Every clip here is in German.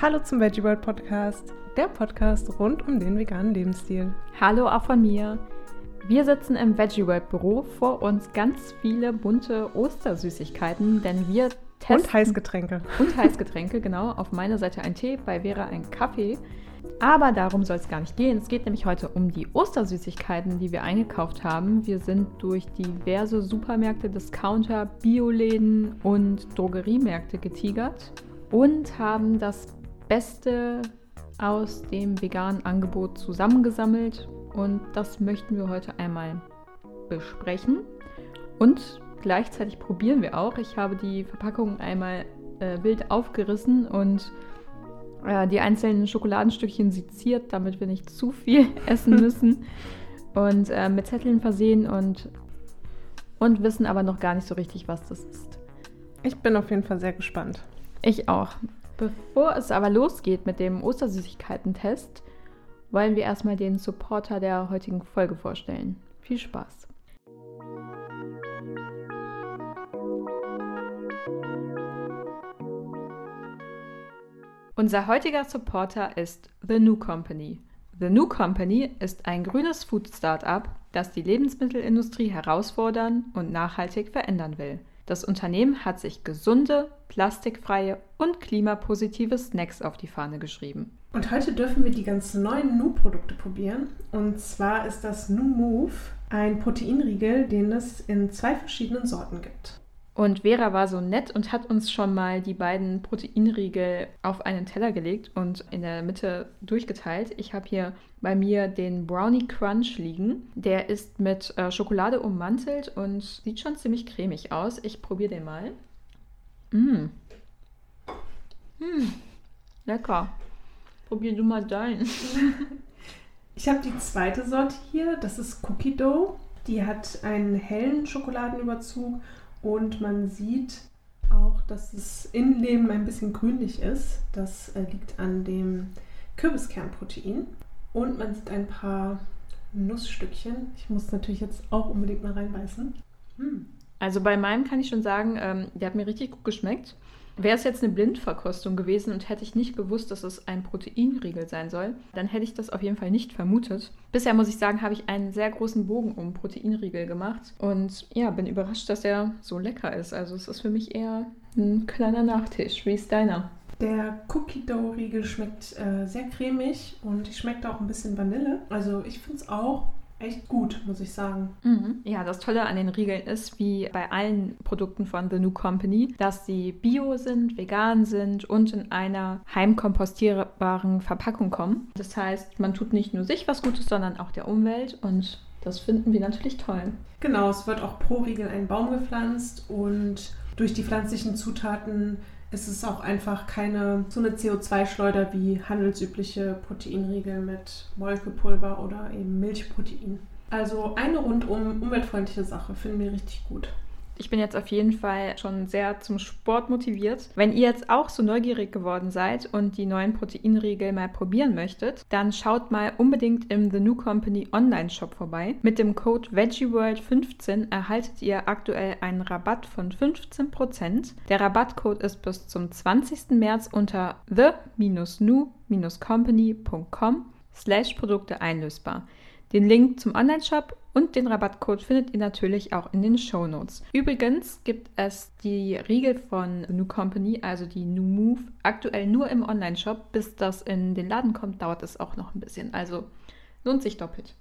Hallo zum Veggie World Podcast, der Podcast rund um den veganen Lebensstil. Hallo auch von mir. Wir sitzen im Veggie World Büro, vor uns ganz viele bunte Ostersüßigkeiten, denn wir testen... Und Heißgetränke. Und Heißgetränke, genau. Auf meiner Seite ein Tee, bei Vera ein Kaffee. Aber darum soll es gar nicht gehen. Es geht nämlich heute um die Ostersüßigkeiten, die wir eingekauft haben. Wir sind durch diverse Supermärkte, Discounter, Bioläden und Drogeriemärkte getigert und haben das Beste aus dem veganen Angebot zusammengesammelt und das möchten wir heute einmal besprechen und gleichzeitig probieren wir auch. Ich habe die Verpackung einmal äh, wild aufgerissen und äh, die einzelnen Schokoladenstückchen seziert, damit wir nicht zu viel essen müssen und äh, mit Zetteln versehen und, und wissen aber noch gar nicht so richtig, was das ist. Ich bin auf jeden Fall sehr gespannt. Ich auch. Bevor es aber losgeht mit dem Ostersüßigkeiten-Test, wollen wir erstmal den Supporter der heutigen Folge vorstellen. Viel Spaß! Unser heutiger Supporter ist The New Company. The New Company ist ein grünes Food-Startup, das die Lebensmittelindustrie herausfordern und nachhaltig verändern will. Das Unternehmen hat sich gesunde, plastikfreie und klimapositive Snacks auf die Fahne geschrieben. Und heute dürfen wir die ganz neuen Nu-Produkte probieren. Und zwar ist das Nu Move ein Proteinriegel, den es in zwei verschiedenen Sorten gibt. Und Vera war so nett und hat uns schon mal die beiden Proteinriegel auf einen Teller gelegt und in der Mitte durchgeteilt. Ich habe hier bei mir den Brownie Crunch liegen. Der ist mit äh, Schokolade ummantelt und sieht schon ziemlich cremig aus. Ich probiere den mal. Mmh. Mmh. Lecker. Probier du mal deinen. ich habe die zweite Sorte hier. Das ist Cookie Dough. Die hat einen hellen Schokoladenüberzug und man sieht auch, dass das Innenleben ein bisschen grünlich ist. Das äh, liegt an dem Kürbiskernprotein. Und man sieht ein paar Nussstückchen. Ich muss natürlich jetzt auch unbedingt mal reinbeißen. Hm. Also bei meinem kann ich schon sagen, ähm, der hat mir richtig gut geschmeckt. Wäre es jetzt eine Blindverkostung gewesen und hätte ich nicht gewusst, dass es ein Proteinriegel sein soll, dann hätte ich das auf jeden Fall nicht vermutet. Bisher muss ich sagen, habe ich einen sehr großen Bogen um Proteinriegel gemacht und ja, bin überrascht, dass er so lecker ist. Also es ist für mich eher ein kleiner Nachtisch. Wie ist deiner? Der Cookie Dough Riegel schmeckt äh, sehr cremig und ich schmeckt auch ein bisschen Vanille. Also ich finde es auch echt gut, muss ich sagen. Mhm. Ja, das Tolle an den Riegeln ist, wie bei allen Produkten von The New Company, dass sie bio sind, vegan sind und in einer heimkompostierbaren Verpackung kommen. Das heißt, man tut nicht nur sich was Gutes, sondern auch der Umwelt und das finden wir natürlich toll. Genau, es wird auch pro Riegel ein Baum gepflanzt und durch die pflanzlichen Zutaten ist es auch einfach keine so eine CO2-Schleuder wie handelsübliche Proteinriegel mit Molkepulver oder eben Milchprotein. Also eine rundum umweltfreundliche Sache, finden wir richtig gut. Ich bin jetzt auf jeden Fall schon sehr zum Sport motiviert. Wenn ihr jetzt auch so neugierig geworden seid und die neuen Proteinriegel mal probieren möchtet, dann schaut mal unbedingt im The New Company Online-Shop vorbei. Mit dem Code VeggieWorld15 erhaltet ihr aktuell einen Rabatt von 15%. Der Rabattcode ist bis zum 20. März unter the-new-company.com slash Produkte einlösbar. Den Link zum Online-Shop und den Rabattcode findet ihr natürlich auch in den Show Notes. Übrigens gibt es die Riegel von New Company, also die New Move, aktuell nur im Online-Shop. Bis das in den Laden kommt, dauert es auch noch ein bisschen. Also lohnt sich doppelt.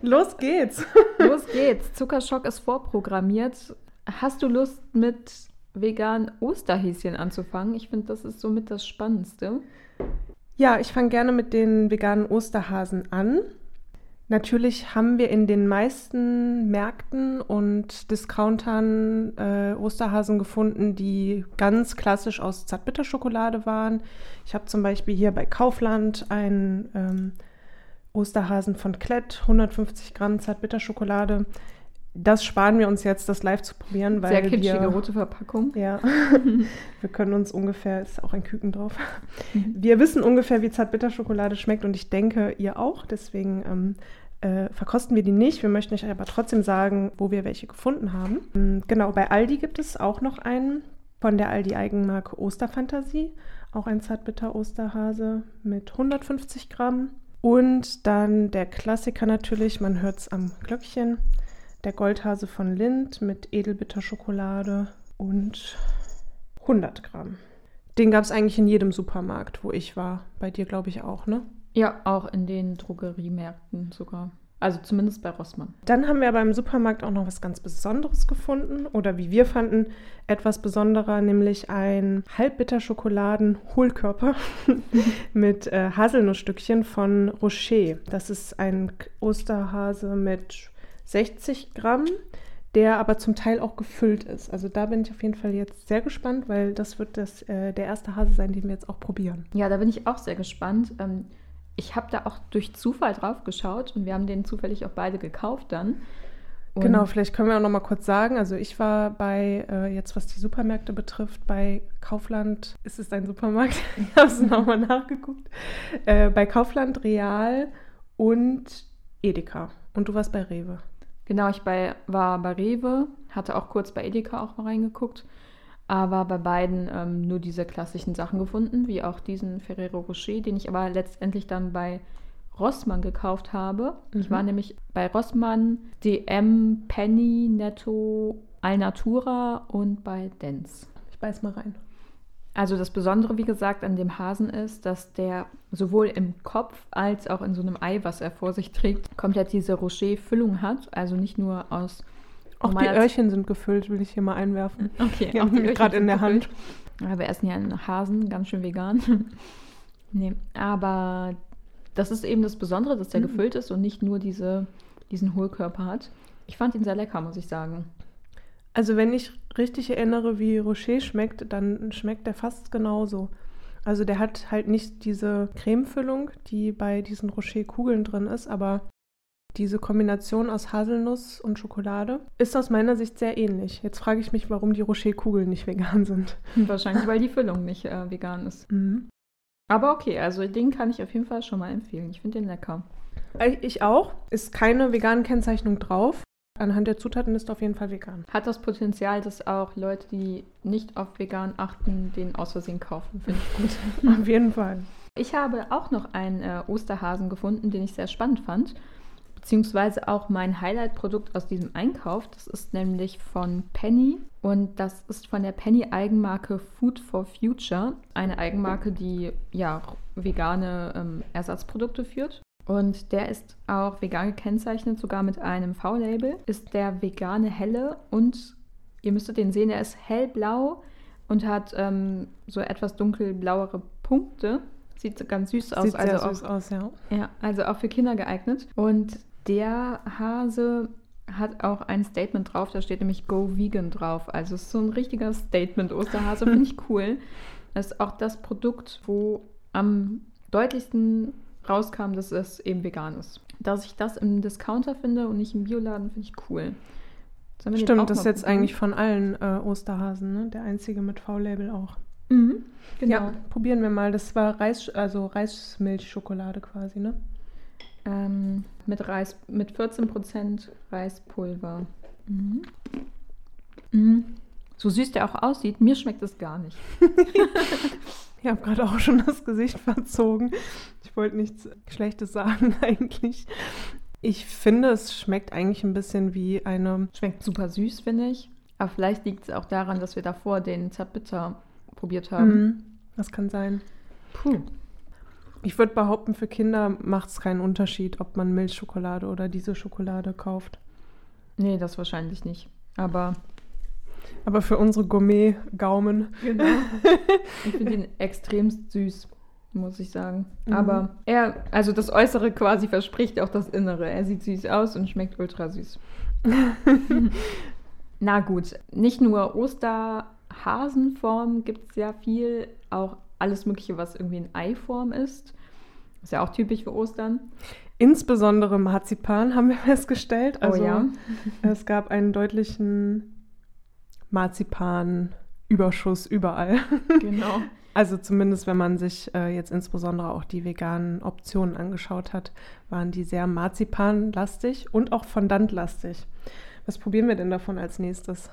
Los geht's! Los geht's! Zuckerschock ist vorprogrammiert. Hast du Lust mit vegan Osterhäschen anzufangen. Ich finde, das ist somit das Spannendste. Ja, ich fange gerne mit den veganen Osterhasen an. Natürlich haben wir in den meisten Märkten und Discountern äh, Osterhasen gefunden, die ganz klassisch aus Zartbitterschokolade waren. Ich habe zum Beispiel hier bei Kaufland einen ähm, Osterhasen von Klett, 150 Gramm Zartbitterschokolade. Das sparen wir uns jetzt, das live zu probieren, weil Sehr kitschige wir, rote Verpackung. Ja, wir können uns ungefähr, ist auch ein Küken drauf. Mhm. Wir wissen ungefähr, wie Zartbitterschokolade schmeckt und ich denke, ihr auch. Deswegen ähm, äh, verkosten wir die nicht. Wir möchten euch aber trotzdem sagen, wo wir welche gefunden haben. Ähm, genau, bei Aldi gibt es auch noch einen von der Aldi-Eigenmarke Osterfantasie. Auch ein Zartbitter-Osterhase mit 150 Gramm. Und dann der Klassiker natürlich, man hört es am Glöckchen, der Goldhase von Lind mit Edelbitterschokolade und 100 Gramm. Den gab es eigentlich in jedem Supermarkt, wo ich war. Bei dir, glaube ich, auch, ne? Ja, auch in den Drogeriemärkten sogar. Also zumindest bei Rossmann. Dann haben wir aber im Supermarkt auch noch was ganz Besonderes gefunden oder wie wir fanden, etwas besonderer, nämlich ein Halbbitter-Schokoladen-Hohlkörper mit äh, Haselnussstückchen von Rocher. Das ist ein Osterhase mit 60 Gramm, der aber zum Teil auch gefüllt ist. Also da bin ich auf jeden Fall jetzt sehr gespannt, weil das wird das, äh, der erste Hase sein, den wir jetzt auch probieren. Ja, da bin ich auch sehr gespannt. Ähm, ich habe da auch durch Zufall drauf geschaut und wir haben den zufällig auch beide gekauft dann. Und genau, vielleicht können wir auch noch mal kurz sagen. Also ich war bei, äh, jetzt was die Supermärkte betrifft, bei Kaufland, ist es ein Supermarkt? ich habe es nochmal nachgeguckt. Äh, bei Kaufland, Real und Edeka. Und du warst bei Rewe. Genau, ich bei, war bei Rewe, hatte auch kurz bei Edeka auch mal reingeguckt, aber bei beiden ähm, nur diese klassischen Sachen gefunden, wie auch diesen Ferrero Rocher, den ich aber letztendlich dann bei Rossmann gekauft habe. Ich Mhm. war nämlich bei Rossmann, DM, Penny, Netto, Alnatura und bei Dents. Ich beiß mal rein. Also das Besondere, wie gesagt, an dem Hasen ist, dass der sowohl im Kopf als auch in so einem Ei, was er vor sich trägt, komplett diese Rocher-Füllung hat. Also nicht nur aus Auch die Öhrchen sind gefüllt, will ich hier mal einwerfen. Okay, Die auch haben die gerade in der Hand. Ja, wir essen ja einen Hasen, ganz schön vegan. nee, aber das ist eben das Besondere, dass der Mhm. gefüllt ist und nicht nur diese, diesen Hohlkörper hat. Ich fand ihn sehr lecker, muss ich sagen. Also wenn ich richtig erinnere, wie Rocher schmeckt, dann schmeckt der fast genauso. Also der hat halt nicht diese Cremefüllung, die bei diesen Rocher-Kugeln drin ist, aber diese Kombination aus Haselnuss und Schokolade ist aus meiner Sicht sehr ähnlich. Jetzt frage ich mich, warum die Rocher-Kugeln nicht vegan sind. Wahrscheinlich, weil die Füllung nicht äh, vegan ist. Mhm. Aber okay, also den kann ich auf jeden Fall schon mal empfehlen. Ich finde den lecker. Äh, Ich auch. Ist keine vegane Kennzeichnung drauf. Anhand der Zutaten ist auf jeden Fall vegan. Hat das Potenzial, dass auch Leute, die nicht auf vegan achten, den aus Versehen kaufen. Finde ich gut. Auf jeden Fall. Ich habe auch noch einen äh, Osterhasen gefunden, den ich sehr spannend fand. Beziehungsweise auch mein Highlight-Produkt aus diesem Einkauf. Das ist nämlich von Penny und das ist von der Penny-Eigenmarke Food for Future. Eine Eigenmarke, die ja vegane ähm, Ersatzprodukte führt. Und der ist auch vegan gekennzeichnet, sogar mit einem V-Label. Ist der vegane helle und ihr müsstet den sehen, der ist hellblau und hat ähm, so etwas dunkelblauere Punkte. Sieht ganz süß aus. Sieht also sehr auch, süß aus, ja. Ja, also auch für Kinder geeignet. Und der Hase hat auch ein Statement drauf, da steht nämlich Go Vegan drauf. Also es ist so ein richtiger Statement-Osterhase, finde ich cool. Das ist auch das Produkt, wo am deutlichsten rauskam, dass es eben vegan ist. Dass ich das im Discounter finde und nicht im Bioladen, finde ich cool. Stimmt, das ist jetzt probieren? eigentlich von allen äh, Osterhasen, ne? Der einzige mit V-Label auch. Mhm, genau. Ja, probieren wir mal. Das war Reis, also Reismilchschokolade quasi, ne? Ähm, mit Reis, mit 14% Reispulver. Mhm. Mhm. So süß der auch aussieht, mir schmeckt es gar nicht. Ich habe gerade auch schon das Gesicht verzogen. Ich wollte nichts Schlechtes sagen eigentlich. Ich finde, es schmeckt eigentlich ein bisschen wie eine. Schmeckt super süß, finde ich. Aber vielleicht liegt es auch daran, dass wir davor den Zartbitter probiert haben. Mhm, das kann sein. Puh. Ich würde behaupten, für Kinder macht es keinen Unterschied, ob man Milchschokolade oder diese Schokolade kauft. Nee, das wahrscheinlich nicht. Aber Aber für unsere Gourmet-Gaumen. genau. ich finde ihn extrem süß, muss ich sagen. Mhm. Aber er, also das Äußere quasi verspricht auch das Innere. Er sieht süß aus und schmeckt ultra süß. Na gut, nicht nur Osterhasenform gibt es sehr viel, auch alles Mögliche, was irgendwie in Eiform ist. Ist ja auch typisch für Ostern. Insbesondere Marzipan haben wir festgestellt. Also oh ja. es gab einen deutlichen Marzipan-Überschuss überall. Genau. Also zumindest, wenn man sich äh, jetzt insbesondere auch die veganen Optionen angeschaut hat, waren die sehr marzipanlastig und auch fondantlastig. Was probieren wir denn davon als nächstes?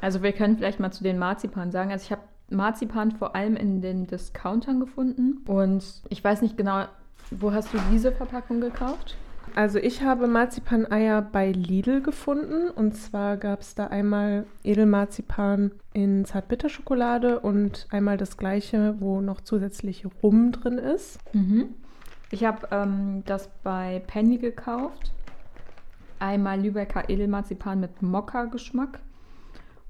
Also wir können vielleicht mal zu den Marzipan sagen. Also ich habe Marzipan vor allem in den Discountern gefunden und ich weiß nicht genau, wo hast du diese Verpackung gekauft? Also ich habe Marzipaneier bei Lidl gefunden und zwar gab es da einmal Edelmarzipan in Zartbitterschokolade und einmal das gleiche, wo noch zusätzlich Rum drin ist. Mhm. Ich habe ähm, das bei Penny gekauft. Einmal Lübecker Edelmarzipan mit Mokka-Geschmack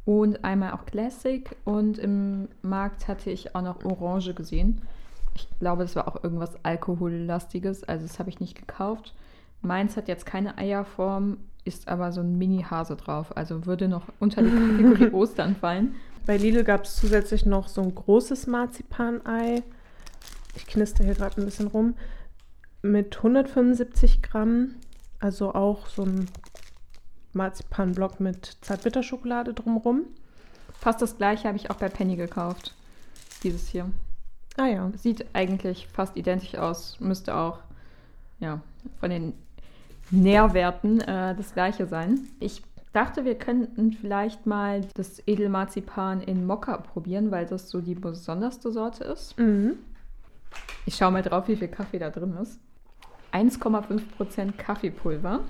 und einmal auch Classic und im Markt hatte ich auch noch Orange gesehen. Ich glaube, das war auch irgendwas Alkohollastiges, also das habe ich nicht gekauft. Meins hat jetzt keine Eierform, ist aber so ein Mini-Hase drauf. Also würde noch unter die Kategorie Ostern fallen. Bei Lidl gab es zusätzlich noch so ein großes Marzipanei. Ich knister hier gerade ein bisschen rum. Mit 175 Gramm. Also auch so ein Marzipanblock mit Zartbitterschokolade drumherum. Fast das gleiche habe ich auch bei Penny gekauft. Dieses hier. Ah ja. Sieht eigentlich fast identisch aus. Müsste auch ja, von den Nährwerten äh, das gleiche sein. Ich dachte, wir könnten vielleicht mal das Edelmarzipan in Mokka probieren, weil das so die besonderste Sorte ist. Mhm. Ich schaue mal drauf, wie viel Kaffee da drin ist. 1,5% Kaffeepulver.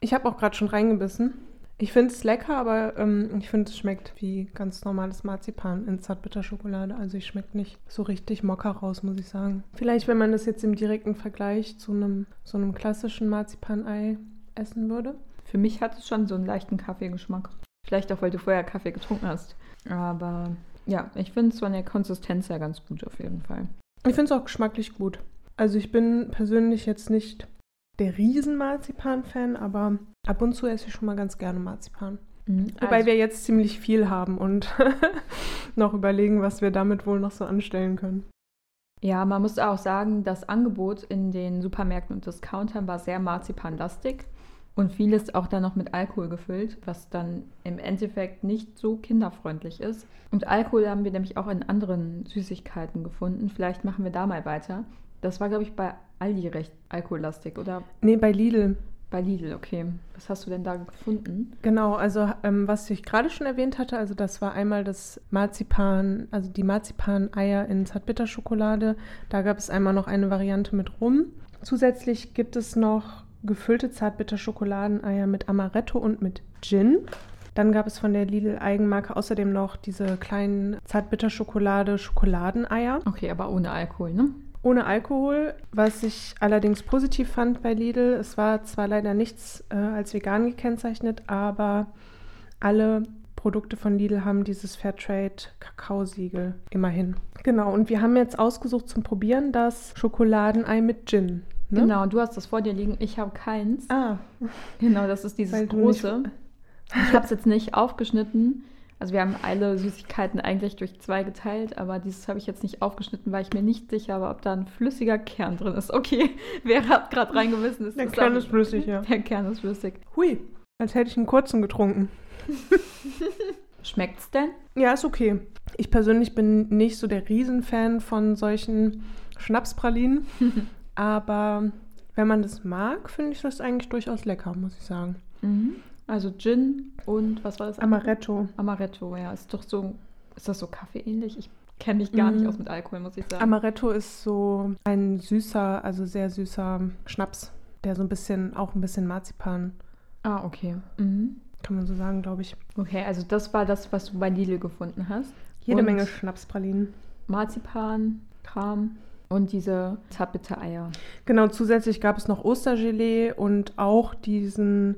Ich habe auch gerade schon reingebissen. Ich finde es lecker, aber ähm, ich finde, es schmeckt wie ganz normales Marzipan in Zartbitterschokolade. Also ich schmeckt nicht so richtig Mokka raus, muss ich sagen. Vielleicht, wenn man das jetzt im direkten Vergleich zu einem so einem klassischen Marzipanei essen würde. Für mich hat es schon so einen leichten Kaffeegeschmack. Vielleicht auch, weil du vorher Kaffee getrunken hast. Aber ja, ich finde es von der Konsistenz her ganz gut auf jeden Fall. Ich finde es auch geschmacklich gut. Also ich bin persönlich jetzt nicht der Riesen-Marzipan-Fan, aber ab und zu esse ich schon mal ganz gerne Marzipan. Mhm, Wobei also- wir jetzt ziemlich viel haben und noch überlegen, was wir damit wohl noch so anstellen können. Ja, man muss auch sagen, das Angebot in den Supermärkten und Discountern war sehr marzipanlastig und vieles auch dann noch mit Alkohol gefüllt, was dann im Endeffekt nicht so kinderfreundlich ist. Und Alkohol haben wir nämlich auch in anderen Süßigkeiten gefunden. Vielleicht machen wir da mal weiter. Das war, glaube ich, bei Aldi recht alkohollastig oder Nee, bei Lidl. bei Lidl, okay. Was hast du denn da gefunden? Genau, also ähm, was ich gerade schon erwähnt hatte, also das war einmal das Marzipan, also die Marzipan-Eier in Zartbitterschokolade. Da gab es einmal noch eine Variante mit Rum. Zusätzlich gibt es noch gefüllte Zartbitterschokoladeneier mit Amaretto und mit Gin. Dann gab es von der Lidl-Eigenmarke außerdem noch diese kleinen Zartbitterschokolade-Schokoladeneier. Okay, aber ohne Alkohol, ne? Ohne Alkohol, was ich allerdings positiv fand bei Lidl. Es war zwar leider nichts äh, als vegan gekennzeichnet, aber alle Produkte von Lidl haben dieses Fairtrade-Kakaosiegel immerhin. Genau, und wir haben jetzt ausgesucht zum Probieren das Schokoladenei mit Gin. Ne? Genau, du hast das vor dir liegen. Ich habe keins. Ah, Genau, das ist dieses große. Ich habe es jetzt nicht aufgeschnitten. Also wir haben alle Süßigkeiten eigentlich durch zwei geteilt, aber dieses habe ich jetzt nicht aufgeschnitten, weil ich mir nicht sicher war, ob da ein flüssiger Kern drin ist. Okay, wer hat gerade reingewissen? Ist der Kern ist flüssig, ja. Der Kern ist flüssig. Hui, als hätte ich einen kurzen getrunken. Schmeckt's denn? Ja, ist okay. Ich persönlich bin nicht so der Riesenfan von solchen Schnapspralinen, aber wenn man das mag, finde ich das eigentlich durchaus lecker, muss ich sagen. Mhm. Also Gin und was war das? Amaretto. Amaretto, ja. Ist doch so, ist das so kaffeeähnlich? Ich kenne mich gar nicht Mhm. aus mit Alkohol, muss ich sagen. Amaretto ist so ein süßer, also sehr süßer Schnaps, der so ein bisschen, auch ein bisschen Marzipan, ah, okay. Mhm. kann man so sagen, glaube ich. Okay, also das war das, was du bei Lidl gefunden hast. Jede Und Menge Schnapspralinen. Marzipan, Kram und diese Zartbitter-Eier. Genau, zusätzlich gab es noch Ostergelee und auch diesen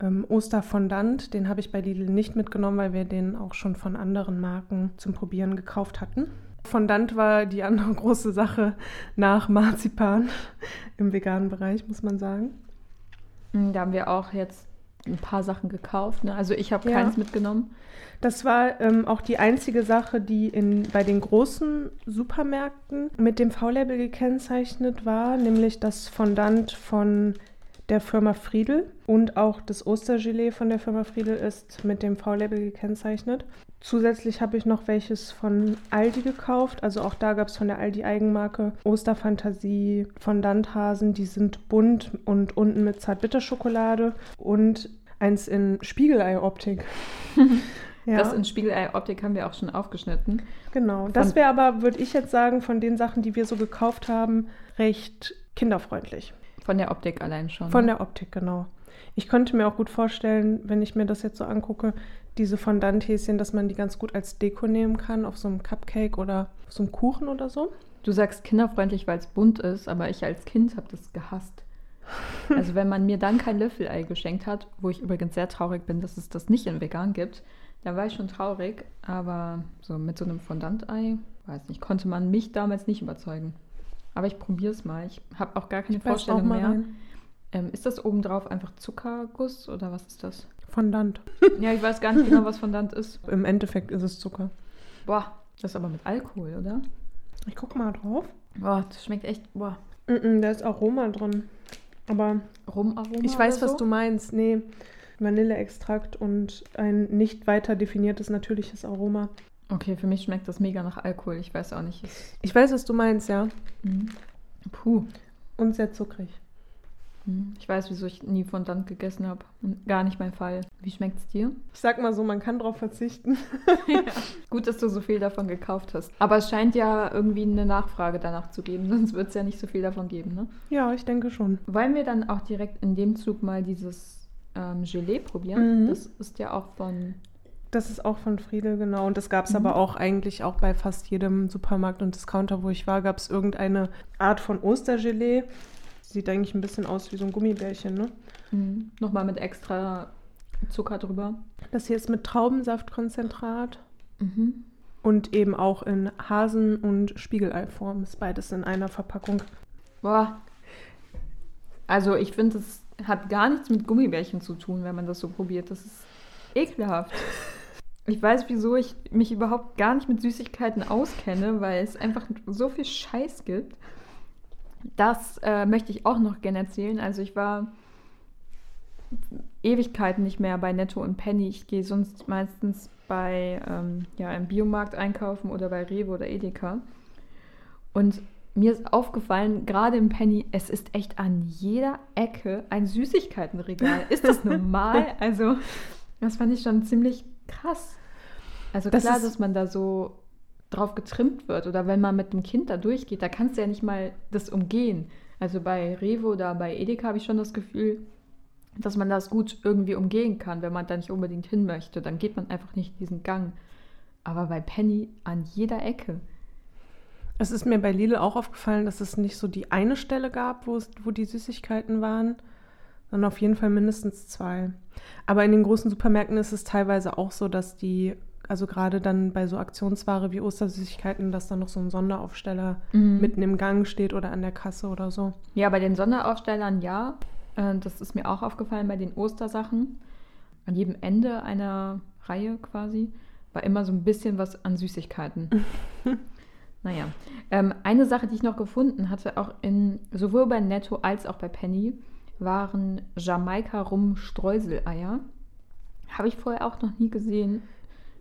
ähm, Osterfondant. Den habe ich bei Lidl nicht mitgenommen, weil wir den auch schon von anderen Marken zum Probieren gekauft hatten. Fondant war die andere große Sache nach Marzipan im veganen Bereich, muss man sagen. Mm, Da haben wir auch jetzt ein paar Sachen gekauft. Ne? Also ich habe Ja. keins mitgenommen. Das war ähm, auch die einzige Sache, die in, bei den großen Supermärkten mit dem V-Label gekennzeichnet war, nämlich das Fondant von der Firma Friedel und auch das Ostergelee von der Firma Friedel ist mit dem V-Label gekennzeichnet. Zusätzlich habe ich noch welches von Aldi gekauft. Also auch da gab es von der Aldi Eigenmarke Osterfantasie Fondanthasen. Die sind bunt und unten mit Zartbitterschokolade und eins in Spiegelei-Optik. Ja. Das in Spiegelei-Optik haben wir auch schon aufgeschnitten. Genau, das Von- wäre aber, würde ich jetzt sagen, von den Sachen, die wir so gekauft haben, recht kinderfreundlich. Von der Optik allein schon. Von ne? der Optik, genau. Ich könnte mir auch gut vorstellen, wenn ich mir das jetzt so angucke, diese Fondant-Häschen, dass man die ganz gut als Deko nehmen kann, auf so einem Cupcake oder auf so einem Kuchen oder so. Du sagst kinderfreundlich, weil es bunt ist, aber ich als Kind habe das gehasst. Also wenn man mir dann kein Löffelei geschenkt hat, wo ich übrigens sehr traurig bin, dass es das nicht in vegan gibt, da war ich schon traurig. Aber so mit so einem Fondantei, weiß nicht, konnte man mich damals nicht überzeugen. Aber ich probiere es mal. Ich habe auch gar keine Ich Vorstellung mehr. Ähm, ist das obendrauf einfach Zuckerguss oder was ist das? Fondant. Ja, ich weiß gar nicht genau, was Fondant ist. Im Endeffekt ist es Zucker. Boah, das ist aber mit Alkohol, oder? Ich guck mal drauf. Boah, das schmeckt echt, boah, Mm -mm, da ist Aroma drin. Aber Rumaroma Ich weiß, was so? du meinst. Nee, Vanilleextrakt und ein nicht weiter definiertes natürliches Aroma. Okay, für mich schmeckt das mega nach Alkohol. Ich weiß auch nicht. Es, Ich weiß, was du meinst, ja. Mhm. Puh. Und sehr zuckrig. Mhm. Ich weiß, wieso ich nie Fondant gegessen habe. Gar nicht mein Fall. Wie schmeckt's dir? Ich sag mal so, man kann drauf verzichten. Gut, dass du so viel davon gekauft hast. Aber es scheint ja irgendwie eine Nachfrage danach zu geben, sonst wird es ja nicht so viel davon geben, ne? Ja, ich denke schon. Wollen wir dann auch direkt in dem Zug mal dieses ähm, Gelee probieren? Mhm. Das ist ja auch von. Das ist auch von Friedel, genau. Und das gab es Mhm. aber auch eigentlich auch bei fast jedem Supermarkt und Discounter, wo ich war, gab es irgendeine Art von Ostergelee. Sieht eigentlich ein bisschen aus wie so ein Gummibärchen, ne? Mhm. Nochmal mit extra Zucker drüber. Das hier ist mit Traubensaftkonzentrat Mhm. und eben auch in Hasen- und Spiegeleiform. Ist beides in einer Verpackung. Boah. Also ich finde, es hat gar nichts mit Gummibärchen zu tun, wenn man das so probiert. Das ist ekelhaft. Ich weiß, wieso ich mich überhaupt gar nicht mit Süßigkeiten auskenne, weil es einfach so viel Scheiß gibt. Das äh, möchte ich auch noch gerne erzählen. Also ich war Ewigkeiten nicht mehr bei Netto und Penny. Ich gehe sonst meistens bei ähm, ja, einem Biomarkt einkaufen oder bei Rewe oder Edeka. Und mir ist aufgefallen, gerade im Penny, es ist echt an jeder Ecke ein Süßigkeitenregal. Ist das normal? Also, das fand ich schon ziemlich krass. Also Das klar, dass man da so drauf getrimmt wird oder wenn man mit einem Kind da durchgeht, da kannst du ja nicht mal das umgehen. Also bei Rewe oder bei Edeka habe ich schon das Gefühl, dass man das gut irgendwie umgehen kann, wenn man da nicht unbedingt hin möchte. Dann geht man einfach nicht diesen Gang. Aber bei Penny an jeder Ecke. Es ist mir bei Lidl auch aufgefallen, dass es nicht so die eine Stelle gab, wo, es, wo die Süßigkeiten waren, sondern auf jeden Fall mindestens zwei. Aber in den großen Supermärkten ist es teilweise auch so, dass die, also gerade dann bei so Aktionsware wie Ostersüßigkeiten, dass da noch so ein Sonderaufsteller Mhm. mitten im Gang steht oder an der Kasse oder so. Ja, bei den Sonderaufstellern ja. Äh, Das ist mir auch aufgefallen bei den Ostersachen. An jedem Ende einer Reihe quasi war immer so ein bisschen was an Süßigkeiten. naja. Ähm, eine Sache, die ich noch gefunden hatte, auch in sowohl bei Netto als auch bei Penny, waren Jamaika-Rum-Streuseleier. Habe ich vorher auch noch nie gesehen.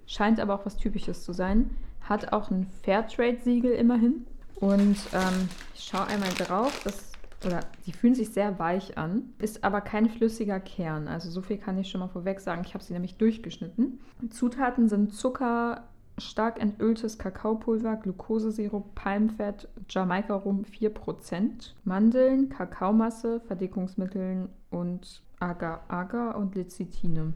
Scheint aber auch was Typisches zu sein. Hat auch ein Fairtrade-Siegel immerhin. Und ähm, ich schaue einmal drauf. Das, oder die fühlen sich sehr weich an. Ist aber kein flüssiger Kern. Also so viel kann ich schon mal vorweg sagen. Ich habe sie nämlich durchgeschnitten. Zutaten sind Zucker, stark entöltes Kakaopulver, Glukosesirup, Palmfett, Jamaika-Rum 4%, Mandeln, Kakaomasse, Verdickungsmitteln und Agar-Agar und Lecithine.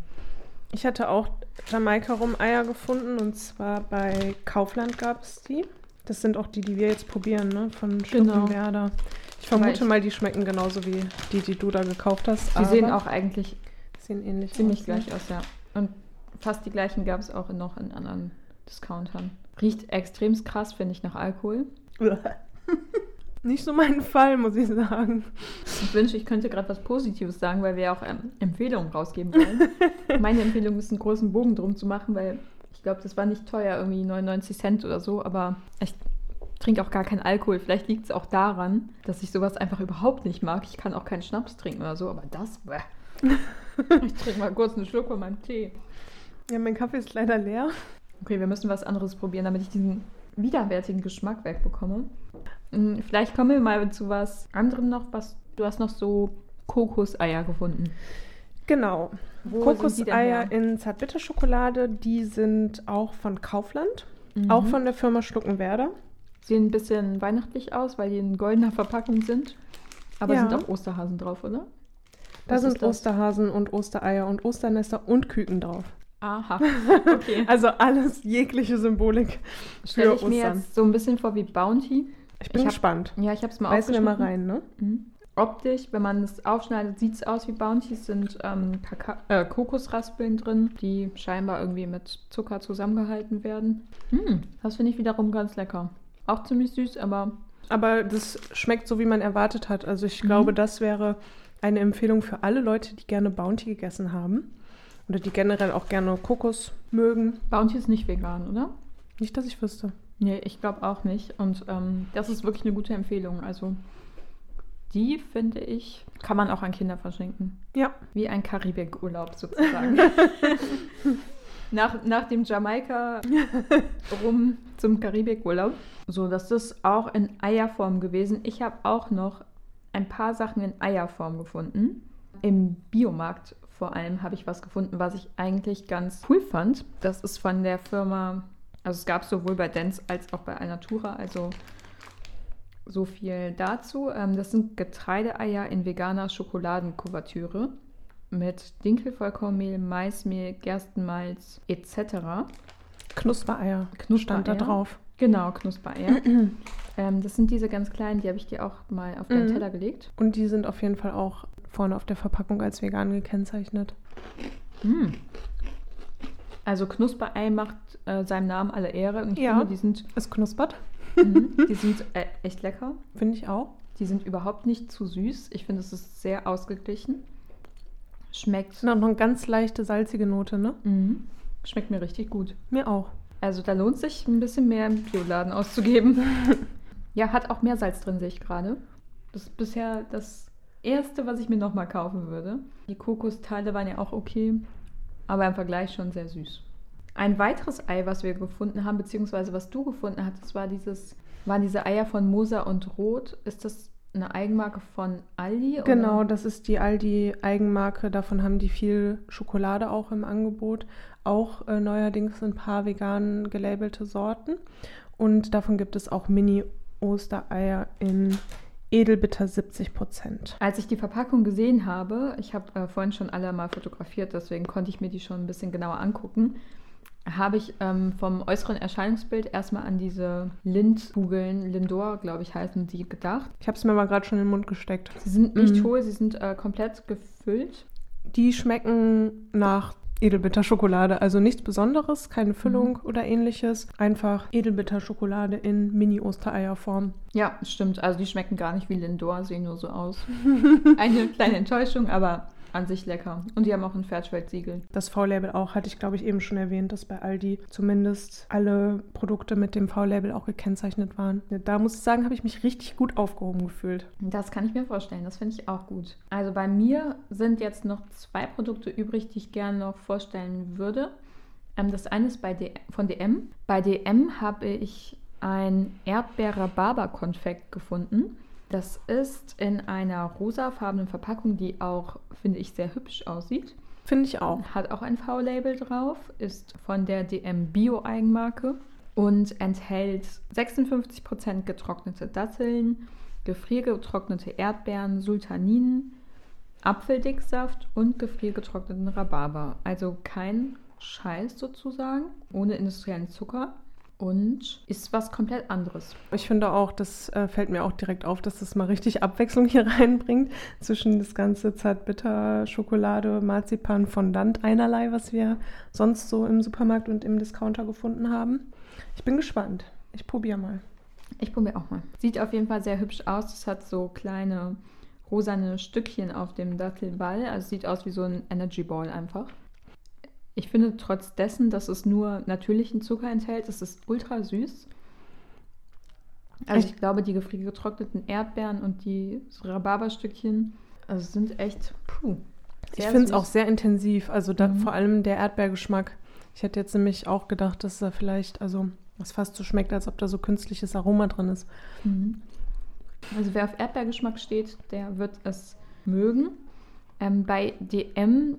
Ich hatte auch Jamaika-Rum-Eier gefunden und zwar bei Kaufland gab es die. Das sind auch die, die wir jetzt probieren, ne? Von Genau. Stuckenwerder. Ich vermute ich- mal, die schmecken genauso wie die, die du da gekauft hast. Die sehen auch eigentlich sehen ähnlich ziemlich aus, ne? gleich aus, ja. Und fast die gleichen gab es auch noch in anderen Discountern. Riecht extrem krass, finde ich, nach Alkohol. Nicht so mein Fall, muss ich sagen. Ich wünsche, ich könnte gerade was Positives sagen, weil wir auch ähm, Empfehlungen rausgeben wollen. Meine Empfehlung ist, einen großen Bogen drum zu machen, weil ich glaube, das war nicht teuer, irgendwie 99 Cent oder so, aber ich trinke auch gar keinen Alkohol. Vielleicht liegt es auch daran, dass ich sowas einfach überhaupt nicht mag. Ich kann auch keinen Schnaps trinken oder so, aber das, bäh. Ich trinke mal kurz einen Schluck von meinem Tee. Ja, mein Kaffee ist leider leer. Okay, wir müssen was anderes probieren, damit ich diesen widerwärtigen Geschmack wegbekomme. Hm, Vielleicht kommen wir mal zu was anderem noch. Was, du hast noch so Kokoseier gefunden. Genau. Wo sind Kokoseier in Zartbitterschokolade, die sind auch von Kaufland, Mhm. auch von der Firma Schluckenwerder. Sehen ein bisschen weihnachtlich aus, weil die in goldener Verpackung sind. Aber Ja. sind auch Osterhasen drauf, oder? Da Was sind ist das? Osterhasen und Ostereier und Osternester und Küken drauf. Aha. Okay. Also alles jegliche Symbolik Stelle ich mir Ostern. jetzt so ein bisschen vor wie Bounty. Ich bin Ich hab- gespannt. Ja, ich habe es mal Beißen wir mal aufgeschnitten. rein, ne? Mhm. Optisch, wenn man es aufschneidet, sieht es aus wie Bounty. Es sind ähm, äh, Kokosraspeln drin, die scheinbar irgendwie mit Zucker zusammengehalten werden. Hm, das finde ich wiederum ganz lecker. Auch ziemlich süß, aber Aber das schmeckt so, wie man erwartet hat. Also ich Mhm. glaube, das wäre eine Empfehlung für alle Leute, die gerne Bounty gegessen haben. Oder die generell auch gerne Kokos mögen. Bounty ist nicht vegan, oder? Nicht, dass ich wüsste. Nee, ich glaube auch nicht. Und ähm, das ist wirklich eine gute Empfehlung. Also die, finde ich, kann man auch an Kinder verschenken. Ja. Wie ein Karibikurlaub sozusagen. nach, nach dem Jamaika rum zum Karibikurlaub. So, das ist auch in Eierform gewesen. Ich habe auch noch ein paar Sachen in Eierform gefunden. Im Biomarkt vor allem habe ich was gefunden, was ich eigentlich ganz cool fand. Das ist von der Firma, also es gab sowohl bei Dance als auch bei Alnatura, also so viel dazu. Ähm, das sind Getreideeier in veganer Schokoladenkuvertüre mit Dinkelvollkornmehl, Maismehl, Gerstenmalz etc. Knuspereier Knuspereier. stand da drauf. Genau, Knuspereier. ähm, das sind diese ganz kleinen, die habe ich dir auch mal auf deinen Mhm. Teller gelegt. Und die sind auf jeden Fall auch vorne auf der Verpackung als vegan gekennzeichnet. Mm. Also Knusperei macht äh, seinem Namen alle Ehre. Und ich Ja. finde, die sind, Es knuspert, mhm, die sind äh, echt lecker. finde ich auch. Die sind überhaupt nicht zu süß. Ich finde, es ist sehr ausgeglichen. Schmeckt, auch noch eine ganz leichte salzige Note, ne? mhm. schmeckt mir richtig gut. Mir auch. Also da lohnt sich ein bisschen mehr im Bioladen auszugeben. ja, hat auch mehr Salz drin, sehe ich gerade. Das ist bisher das erste, was ich mir nochmal kaufen würde. Die Kokosteile waren ja auch okay, aber im Vergleich schon sehr süß. Ein weiteres Ei, was wir gefunden haben, beziehungsweise was du gefunden hattest, war dieses, waren diese Eier von Mosa und Rot. Ist das eine Eigenmarke von Aldi? oder? Genau, das ist die Aldi-Eigenmarke. Davon haben die viel Schokolade auch im Angebot. Auch äh, neuerdings ein paar vegan gelabelte Sorten. Und davon gibt es auch Mini-Ostereier in Edelbitter 70 Prozent. Als ich die Verpackung gesehen habe, ich habe äh, vorhin schon alle mal fotografiert, deswegen konnte ich mir die schon ein bisschen genauer angucken, habe ich ähm, vom äußeren Erscheinungsbild erstmal an diese Lindkugeln, Lindor, glaube ich, heißen die, gedacht. Ich habe es mir mal gerade schon in den Mund gesteckt. Sie sind nicht Mhm. hohl, sie sind äh, komplett gefüllt. Die schmecken nach Edelbitter-Schokolade. Also nichts Besonderes, keine Füllung oder ähnliches. Einfach Edelbitter-Schokolade in Mini-Ostereierform. Ja, stimmt. Also die schmecken gar nicht wie Lindor, sehen nur so aus. Eine kleine Enttäuschung, aber an sich lecker. Und die haben auch ein Fairtrade-Siegel. Das V-Label auch, hatte ich glaube ich eben schon erwähnt, dass bei Aldi zumindest alle Produkte mit dem V-Label auch gekennzeichnet waren. Da muss ich sagen, habe ich mich richtig gut aufgehoben gefühlt. Das kann ich mir vorstellen, das finde ich auch gut. Also bei mir sind jetzt noch zwei Produkte übrig, die ich gerne noch vorstellen würde. Ähm, das eine ist bei D von DM. Bei DM habe ich ein Erdbeer-Rhabarber-Konfekt gefunden. Das ist in einer rosafarbenen Verpackung, die auch, finde ich, sehr hübsch aussieht. Finde ich auch. Hat auch ein V-Label drauf, ist von der DM Bio-Eigenmarke und enthält 56% getrocknete Datteln, gefriergetrocknete Erdbeeren, Sultaninen, Apfeldicksaft und gefriergetrockneten Rhabarber. Also kein Scheiß sozusagen, ohne industriellen Zucker und ist was komplett anderes. Ich finde auch, das äh, fällt mir auch direkt auf, dass das mal richtig Abwechslung hier reinbringt zwischen das ganze Zartbitter, Schokolade, Marzipan, Fondant einerlei, was wir sonst so im Supermarkt und im Discounter gefunden haben. Ich bin gespannt. Ich probiere mal. Ich probiere auch mal. Sieht auf jeden Fall sehr hübsch aus. Es hat so kleine rosane Stückchen auf dem Dattelball. Also sieht aus wie so ein Energy Ball einfach. Ich finde trotz dessen, dass es nur natürlichen Zucker enthält, ist es ultra süß. Also ich glaube, die gefriergetrockneten Erdbeeren und die Rhabarberstückchen also sind echt, puh. Ich finde es auch sehr intensiv. Also da, mhm. vor allem der Erdbeergeschmack. Ich hätte jetzt nämlich auch gedacht, dass da vielleicht, also es fast so schmeckt, als ob da so künstliches Aroma drin ist. Mhm. Also wer auf Erdbeergeschmack steht, der wird es mögen. Ähm, bei DM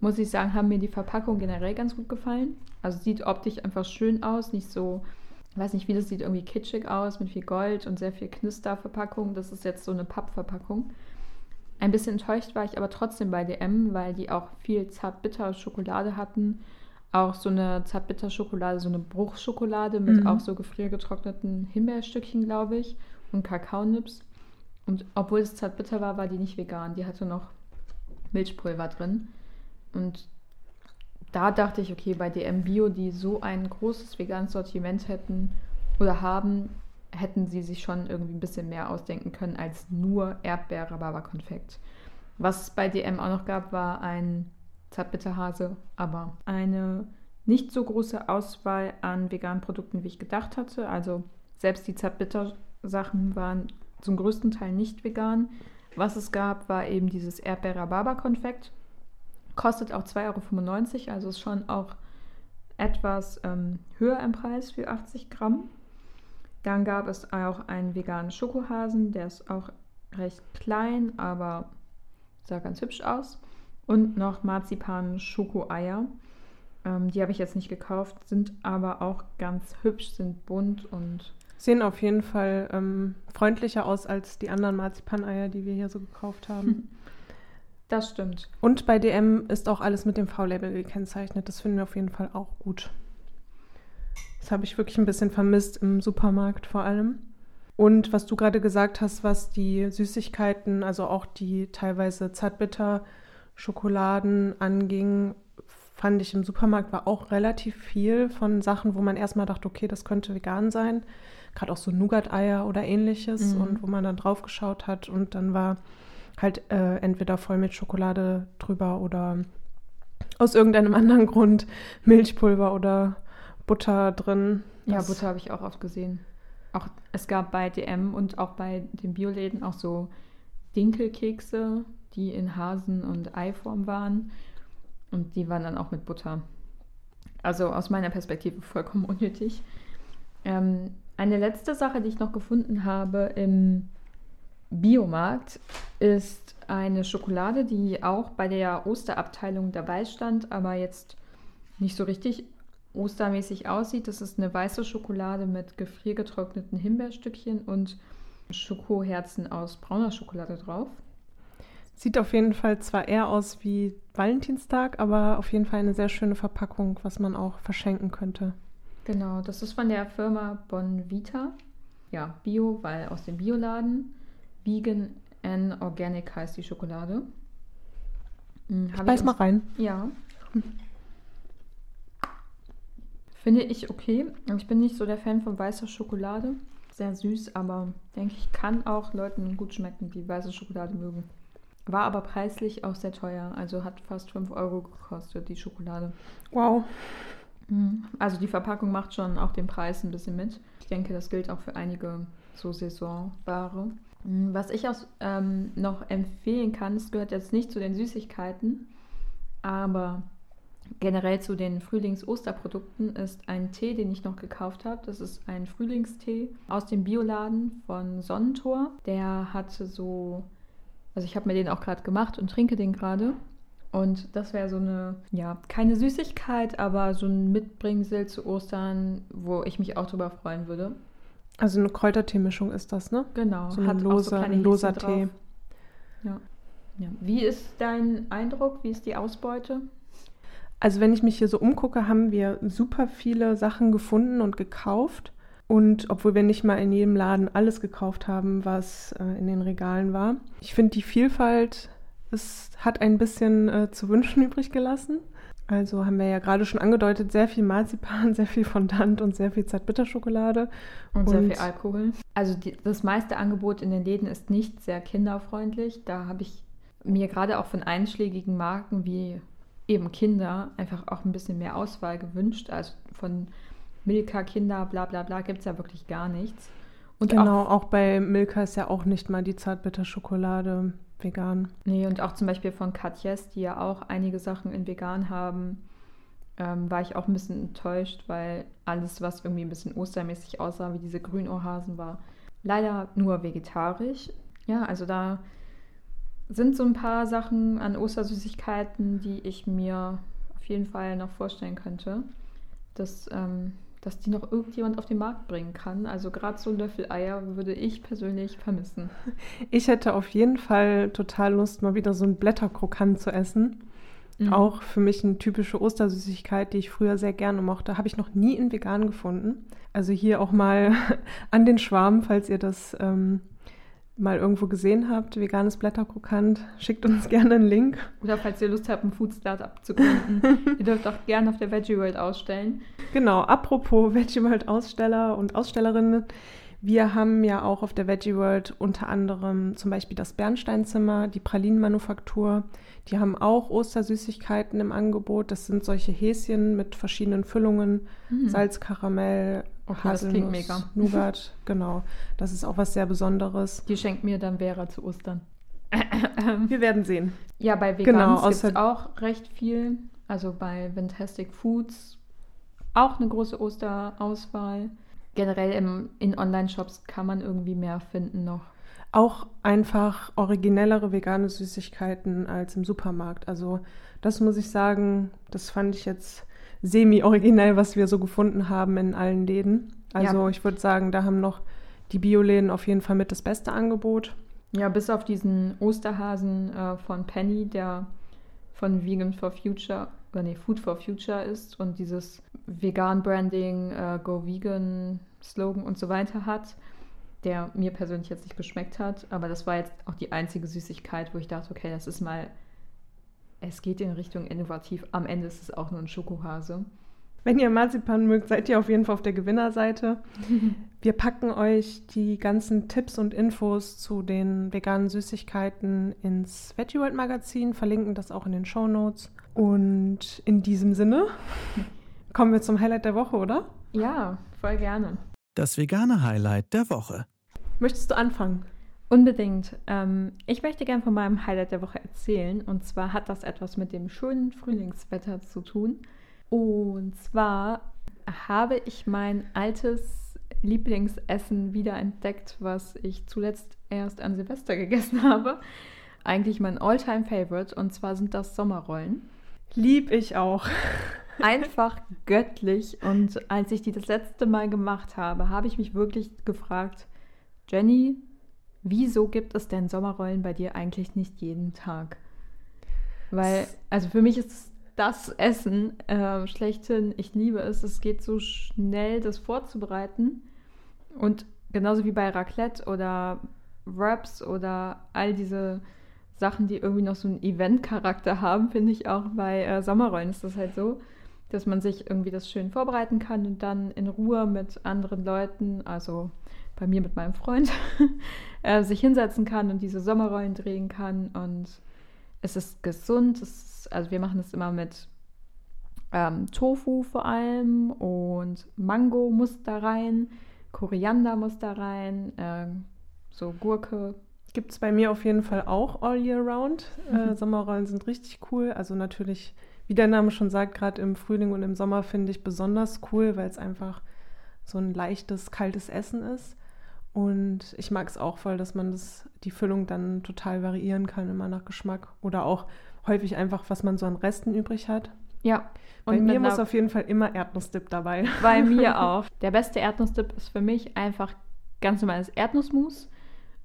muss ich sagen, haben mir die Verpackungen generell ganz gut gefallen. Also sieht optisch einfach schön aus, nicht so, weiß nicht, wie das sieht, irgendwie kitschig aus mit viel Gold und sehr viel Knisterverpackung. Das ist jetzt so eine Pappverpackung. Ein bisschen enttäuscht war ich aber trotzdem bei DM, weil die auch viel zartbitter Schokolade hatten. Auch so eine zartbitter Schokolade, so eine Bruchschokolade mit mhm. auch so gefriergetrockneten Himbeerstückchen, glaube ich, und Kakaonips. Und obwohl es zartbitter war, war die nicht vegan. Die hatte noch Milchpulver drin. Und da dachte ich, okay, bei DM Bio, die so ein großes veganes Sortiment hätten oder haben, hätten sie sich schon irgendwie ein bisschen mehr ausdenken können als nur Erdbeer-Rhabarber-Konfekt. Was es bei DM auch noch gab, war ein Zartbitterhase, aber eine nicht so große Auswahl an veganen Produkten, wie ich gedacht hatte. Also selbst die Zartbitter-Sachen waren zum größten Teil nicht vegan. Was es gab, war eben dieses Erdbeer-Rhabarber-Konfekt Kostet auch 2,95 Euro, also ist schon auch etwas ähm, höher im Preis für 80 Gramm. Dann gab es auch einen veganen Schokohasen, der ist auch recht klein, aber sah ganz hübsch aus. Und noch Marzipan-Schokoeier. Ähm, die habe ich jetzt nicht gekauft, sind aber auch ganz hübsch, sind bunt und. Sehen auf jeden Fall ähm, freundlicher aus als die anderen Marzipaneier, die wir hier so gekauft haben. Das stimmt. Und bei DM ist auch alles mit dem V-Label gekennzeichnet. Das finden wir auf jeden Fall auch gut. Das habe ich wirklich ein bisschen vermisst im Supermarkt vor allem. Und was du gerade gesagt hast, was die Süßigkeiten, also auch die teilweise Zartbitter-Schokoladen anging, fand ich im Supermarkt war auch relativ viel von Sachen, wo man erstmal dachte, okay, das könnte vegan sein. Gerade auch so Nougat-Eier oder ähnliches mhm. und wo man dann drauf geschaut hat und dann war halt äh, entweder voll mit Schokolade drüber oder aus irgendeinem anderen Grund Milchpulver oder Butter drin. Ja, Butter habe ich auch oft gesehen. Auch es gab bei DM und auch bei den Bioläden auch so Dinkelkekse, die in Hasen- und Eiform waren. Und die waren dann auch mit Butter. Also aus meiner Perspektive vollkommen unnötig. Ähm, eine letzte Sache, die ich noch gefunden habe im Biomarkt ist eine Schokolade, die auch bei der Osterabteilung dabei stand, aber jetzt nicht so richtig ostermäßig aussieht. Das ist eine weiße Schokolade mit gefriergetrockneten Himbeerstückchen und Schokoherzen aus brauner Schokolade drauf. Sieht auf jeden Fall zwar eher aus wie Valentinstag, aber auf jeden Fall eine sehr schöne Verpackung, was man auch verschenken könnte. Genau, das ist von der Firma Bonvita. Ja, Bio, weil aus dem Bioladen. Vegan and Organic heißt die Schokolade. Hm, ich beiß mal rein. Ja. Finde ich okay. Ich bin nicht so der Fan von weißer Schokolade. Sehr süß, aber denke ich, kann auch Leuten gut schmecken, die weiße Schokolade mögen. War aber preislich auch sehr teuer. Also hat fast 5 Euro gekostet, die Schokolade. Wow. Hm, also die Verpackung macht schon auch den Preis ein bisschen mit. Ich denke, das gilt auch für einige so Saisonware. Mm, was ich auch ähm, noch empfehlen kann, es gehört jetzt nicht zu den Süßigkeiten, aber generell zu den Frühlings-Osterprodukten ist ein Tee, den ich noch gekauft habe. Das ist ein Frühlingstee aus dem Bioladen von Sonnentor. Der hatte so, also ich habe mir den auch gerade gemacht und trinke den gerade. Und das wäre so eine, ja, keine Süßigkeit, aber so ein Mitbringsel zu Ostern, wo ich mich auch drüber freuen würde. Also eine Kräuterteemischung ist das, ne? Genau. So ein loser, so ein loser Tee. Ja. ja. Wie ist dein Eindruck? Wie ist die Ausbeute? Also wenn ich mich hier so umgucke, haben wir super viele Sachen gefunden und gekauft. Und obwohl wir nicht mal in jedem Laden alles gekauft haben, was äh, in den Regalen war. Ich finde die Vielfalt, es hat ein bisschen äh, zu wünschen übrig gelassen. Also haben wir ja gerade schon angedeutet, sehr viel Marzipan, sehr viel Fondant und sehr viel Zartbitterschokolade. Und, und sehr viel Alkohol. Also die, das meiste Angebot in den Läden ist nicht sehr kinderfreundlich. Da habe ich mir gerade auch von einschlägigen Marken wie eben Kinder einfach auch ein bisschen mehr Auswahl gewünscht. Also von Milka, Kinder, bla bla bla gibt es ja wirklich gar nichts. Und genau, auch, auch bei Milka ist ja auch nicht mal die Zartbitterschokolade vegan. Nee, und auch zum Beispiel von Katjes, die ja auch einige Sachen in vegan haben, ähm, war ich auch ein bisschen enttäuscht, weil alles, was irgendwie ein bisschen ostermäßig aussah, wie diese Grünohrhasen, war leider nur vegetarisch. Ja, also da sind so ein paar Sachen an Ostersüßigkeiten, die ich mir auf jeden Fall noch vorstellen könnte, dass, ähm, dass die noch irgendjemand auf den Markt bringen kann. Also gerade so ein Löffel Eier würde ich persönlich vermissen. Ich hätte auf jeden Fall total Lust, mal wieder so ein Blätterkrokant zu essen. Mhm. Auch für mich eine typische Ostersüßigkeit, die ich früher sehr gerne mochte. Habe ich noch nie in vegan gefunden. Also hier auch mal an den Schwarm, falls ihr das ähm, mal irgendwo gesehen habt, veganes Blätterkrokant, schickt uns gerne einen Link. Oder falls ihr Lust habt, ein Food Startup zu gründen. ihr dürft auch gerne auf der Veggie World ausstellen. Genau, apropos Veggie World Aussteller und Ausstellerinnen. Wir haben ja auch auf der Veggie World unter anderem zum Beispiel das Bernsteinzimmer, die Pralinenmanufaktur. Die haben auch Ostersüßigkeiten im Angebot. Das sind solche Häschen mit verschiedenen Füllungen, mhm. Salz, Karamell, Okay, Haselnuss, mega. Nougat, genau. Das ist auch was sehr Besonderes. Die schenkt mir dann Vera zu Ostern. Wir werden sehen. Ja, bei Vegans genau, gibt es auch recht viel. Also bei Fantastic Foods auch eine große Osterauswahl. Generell im, in Online-Shops kann man irgendwie mehr finden noch. Auch einfach originellere vegane Süßigkeiten als im Supermarkt. Also das muss ich sagen, das fand ich jetzt semi-originell, was wir so gefunden haben in allen Läden. Also ja. ich würde sagen, da haben noch die Bioläden auf jeden Fall mit das beste Angebot. Ja, bis auf diesen Osterhasen äh, von Penny, der von Vegan for Future, oder nee, Food for Future ist und dieses Vegan-Branding, äh, Go Vegan Slogan und so weiter hat, der mir persönlich jetzt nicht geschmeckt hat. Aber das war jetzt auch die einzige Süßigkeit, wo ich dachte, okay, das ist mal es geht in Richtung innovativ. Am Ende ist es auch nur ein Schokohase. Wenn ihr Marzipan mögt, seid ihr auf jeden Fall auf der Gewinnerseite. Wir packen euch die ganzen Tipps und Infos zu den veganen Süßigkeiten ins Veggie World Magazin, verlinken das auch in den Show Notes. Und in diesem Sinne kommen wir zum Highlight der Woche, oder? Ja, voll gerne. Das vegane Highlight der Woche. Möchtest du anfangen? Unbedingt. Ähm, ich möchte gerne von meinem Highlight der Woche erzählen. Und zwar hat das etwas mit dem schönen Frühlingswetter zu tun. Und zwar habe ich mein altes Lieblingsessen wieder entdeckt, was ich zuletzt erst an Silvester gegessen habe. Eigentlich mein Alltime favorite Und zwar sind das Sommerrollen. Lieb ich auch. Einfach göttlich. Und als ich die das letzte Mal gemacht habe, habe ich mich wirklich gefragt, Jenny, wieso gibt es denn Sommerrollen bei dir eigentlich nicht jeden Tag? Weil, also für mich ist das Essen äh, schlechthin, ich liebe es, es geht so schnell, das vorzubereiten. Und genauso wie bei Raclette oder Wraps oder all diese Sachen, die irgendwie noch so einen Event-Charakter haben, finde ich auch bei äh, Sommerrollen ist das halt so, dass man sich irgendwie das schön vorbereiten kann und dann in Ruhe mit anderen Leuten, also bei mir mit meinem Freund, äh, sich hinsetzen kann und diese Sommerrollen drehen kann. Und es ist gesund. Es ist, also wir machen es immer mit ähm, Tofu vor allem und Mango muss da rein, Koriander muss da rein, äh, so Gurke. Gibt es bei mir auf jeden Fall auch all year round. Äh, Sommerrollen sind richtig cool. Also natürlich, wie der Name schon sagt, gerade im Frühling und im Sommer finde ich besonders cool, weil es einfach so ein leichtes, kaltes Essen ist. Und ich mag es auch voll, dass man das, die Füllung dann total variieren kann, immer nach Geschmack. Oder auch häufig einfach, was man so an Resten übrig hat. Ja. Und bei mir muss auf jeden Fall immer Erdnussdip dabei. Bei mir auch. Der beste Erdnussdip ist für mich einfach ganz normales Erdnussmus.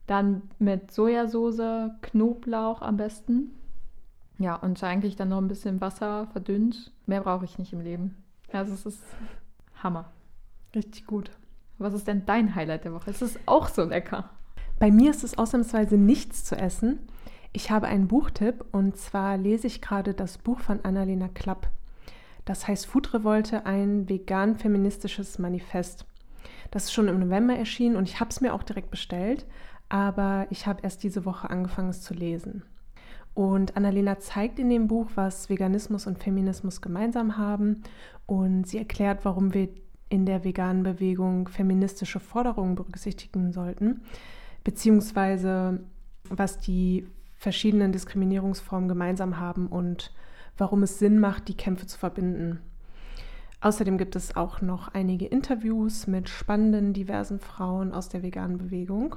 Dann mit Sojasauce, Knoblauch am besten. Ja, und eigentlich dann noch ein bisschen Wasser verdünnt. Mehr brauche ich nicht im Leben. Also es ist Hammer. Richtig gut. Was ist denn dein Highlight der Woche? Es ist auch so lecker. Bei mir ist es ausnahmsweise nichts zu essen. Ich habe einen Buchtipp und zwar lese ich gerade das Buch von Annalena Klapp. Das heißt Food Revolte, ein vegan-feministisches Manifest. Das ist schon im November erschienen und ich habe es mir auch direkt bestellt, aber ich habe erst diese Woche angefangen, es zu lesen. Und Annalena zeigt in dem Buch, was Veganismus und Feminismus gemeinsam haben und sie erklärt, warum wir in der veganen Bewegung feministische Forderungen berücksichtigen sollten, beziehungsweise was die verschiedenen Diskriminierungsformen gemeinsam haben und warum es Sinn macht, die Kämpfe zu verbinden. Außerdem gibt es auch noch einige Interviews mit spannenden, diversen Frauen aus der veganen Bewegung.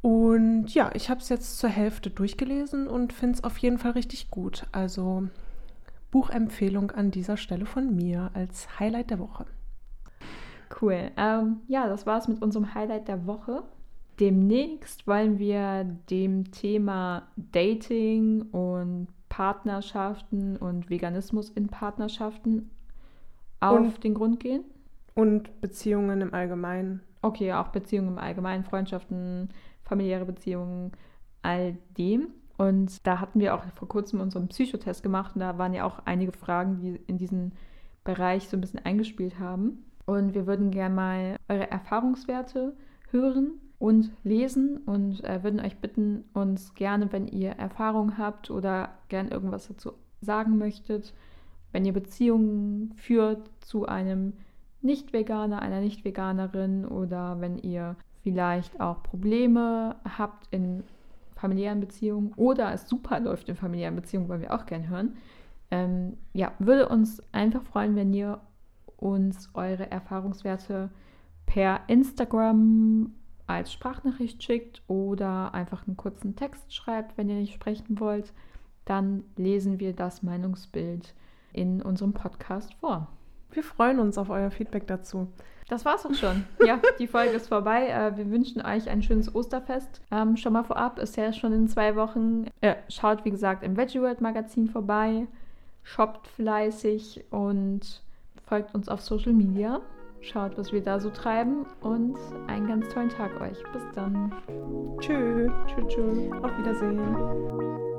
Und ja, ich habe es jetzt zur Hälfte durchgelesen und finde es auf jeden Fall richtig gut. Also Buchempfehlung an dieser Stelle von mir als Highlight der Woche. Cool. Ähm, ja, das war es mit unserem Highlight der Woche. Demnächst wollen wir dem Thema Dating und Partnerschaften und Veganismus in Partnerschaften auf und, den Grund gehen. Und Beziehungen im Allgemeinen. Okay, auch Beziehungen im Allgemeinen, Freundschaften, familiäre Beziehungen, all dem. Und da hatten wir auch vor kurzem unseren Psychotest gemacht und da waren ja auch einige Fragen, die in diesen Bereich so ein bisschen eingespielt haben. Und wir würden gerne mal eure Erfahrungswerte hören und lesen und äh, würden euch bitten, uns gerne, wenn ihr Erfahrungen habt oder gern irgendwas dazu sagen möchtet, wenn ihr Beziehungen führt zu einem Nicht-Veganer, einer Nicht-Veganerin oder wenn ihr vielleicht auch Probleme habt in familiären Beziehungen oder es super läuft in familiären Beziehungen, wollen wir auch gern hören. Ähm, ja, würde uns einfach freuen, wenn ihr uns eure Erfahrungswerte per Instagram als Sprachnachricht schickt oder einfach einen kurzen Text schreibt, wenn ihr nicht sprechen wollt, dann lesen wir das Meinungsbild in unserem Podcast vor. Wir freuen uns auf euer Feedback dazu. Das war's auch schon. Ja, die Folge ist vorbei. Äh, wir wünschen euch ein schönes Osterfest. Ähm, schon mal vorab, ist ja schon in zwei Wochen. Äh, schaut, wie gesagt, im Veggie World Magazin vorbei. Shoppt fleißig und folgt uns auf Social Media. Schaut, was wir da so treiben und einen ganz tollen Tag euch. Bis dann. Tschö. Tschö, tschö. Auf Wiedersehen.